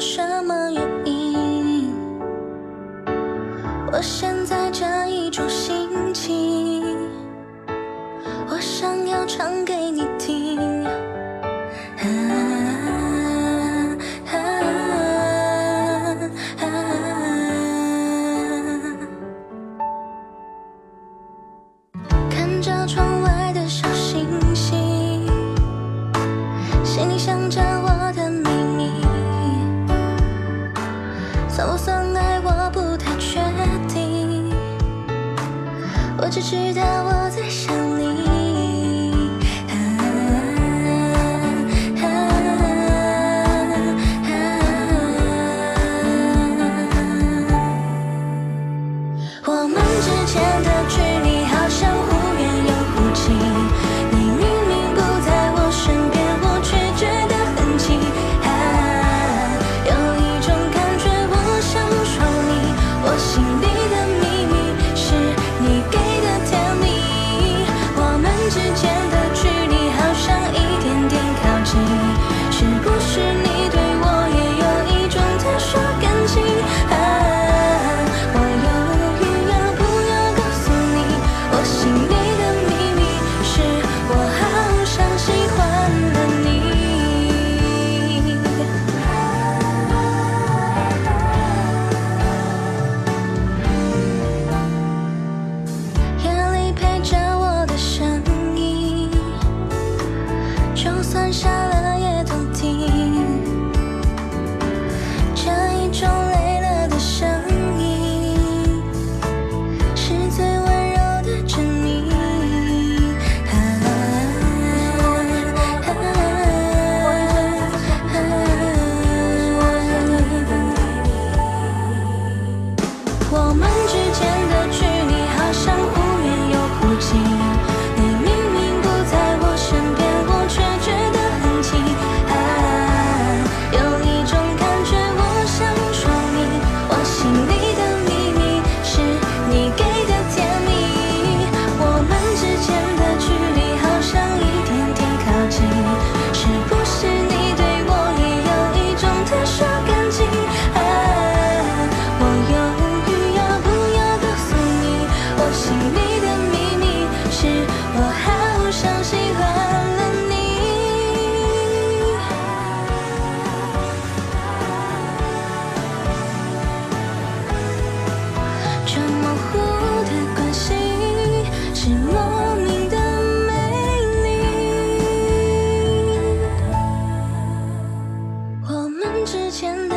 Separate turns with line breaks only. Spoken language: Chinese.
什么只知道我在想就算下了听你的秘密是我好像喜欢了你。这模糊的关系是莫名的美丽。我们之间的